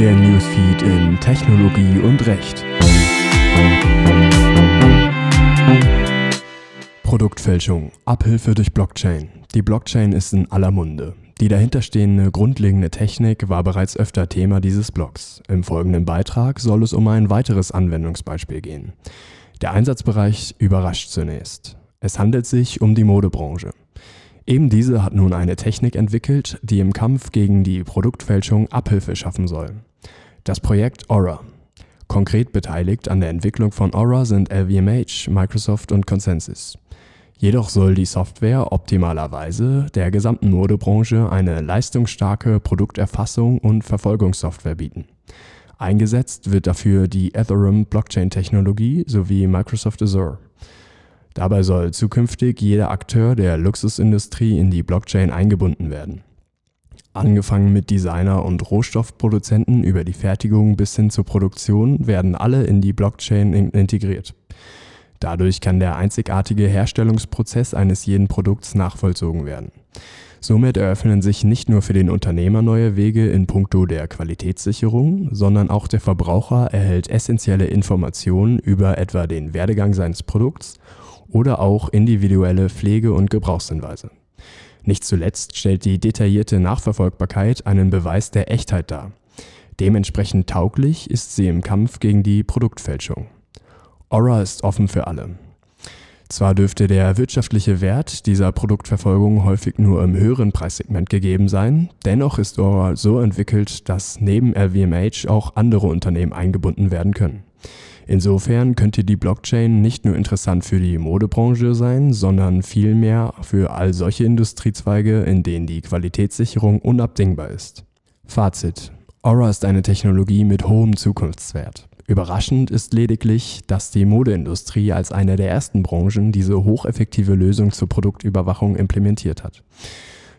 Der Newsfeed in Technologie und Recht. Produktfälschung, Abhilfe durch Blockchain. Die Blockchain ist in aller Munde. Die dahinterstehende grundlegende Technik war bereits öfter Thema dieses Blogs. Im folgenden Beitrag soll es um ein weiteres Anwendungsbeispiel gehen. Der Einsatzbereich überrascht zunächst. Es handelt sich um die Modebranche. Eben diese hat nun eine Technik entwickelt, die im Kampf gegen die Produktfälschung Abhilfe schaffen soll. Das Projekt Aura. Konkret beteiligt an der Entwicklung von Aura sind LVMH, Microsoft und Consensus. Jedoch soll die Software optimalerweise der gesamten Modebranche eine leistungsstarke Produkterfassung und Verfolgungssoftware bieten. Eingesetzt wird dafür die Ethereum Blockchain-Technologie sowie Microsoft Azure. Dabei soll zukünftig jeder Akteur der Luxusindustrie in die Blockchain eingebunden werden. Angefangen mit Designer und Rohstoffproduzenten über die Fertigung bis hin zur Produktion werden alle in die Blockchain integriert. Dadurch kann der einzigartige Herstellungsprozess eines jeden Produkts nachvollzogen werden. Somit eröffnen sich nicht nur für den Unternehmer neue Wege in puncto der Qualitätssicherung, sondern auch der Verbraucher erhält essentielle Informationen über etwa den Werdegang seines Produkts oder auch individuelle Pflege- und Gebrauchshinweise. Nicht zuletzt stellt die detaillierte Nachverfolgbarkeit einen Beweis der Echtheit dar. Dementsprechend tauglich ist sie im Kampf gegen die Produktfälschung. Aura ist offen für alle. Zwar dürfte der wirtschaftliche Wert dieser Produktverfolgung häufig nur im höheren Preissegment gegeben sein, dennoch ist Aura so entwickelt, dass neben LVMH auch andere Unternehmen eingebunden werden können. Insofern könnte die Blockchain nicht nur interessant für die Modebranche sein, sondern vielmehr für all solche Industriezweige, in denen die Qualitätssicherung unabdingbar ist. Fazit. Aura ist eine Technologie mit hohem Zukunftswert. Überraschend ist lediglich, dass die Modeindustrie als eine der ersten Branchen diese hocheffektive Lösung zur Produktüberwachung implementiert hat.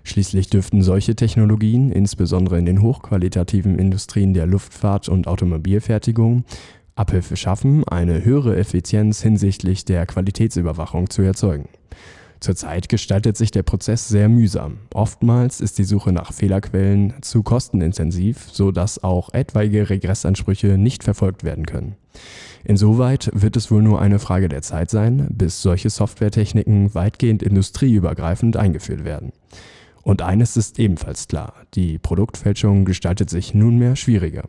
Schließlich dürften solche Technologien, insbesondere in den hochqualitativen Industrien der Luftfahrt und Automobilfertigung, Abhilfe schaffen, eine höhere Effizienz hinsichtlich der Qualitätsüberwachung zu erzeugen. Zurzeit gestaltet sich der Prozess sehr mühsam. Oftmals ist die Suche nach Fehlerquellen zu kostenintensiv, sodass auch etwaige Regressansprüche nicht verfolgt werden können. Insoweit wird es wohl nur eine Frage der Zeit sein, bis solche Softwaretechniken weitgehend industrieübergreifend eingeführt werden. Und eines ist ebenfalls klar, die Produktfälschung gestaltet sich nunmehr schwieriger.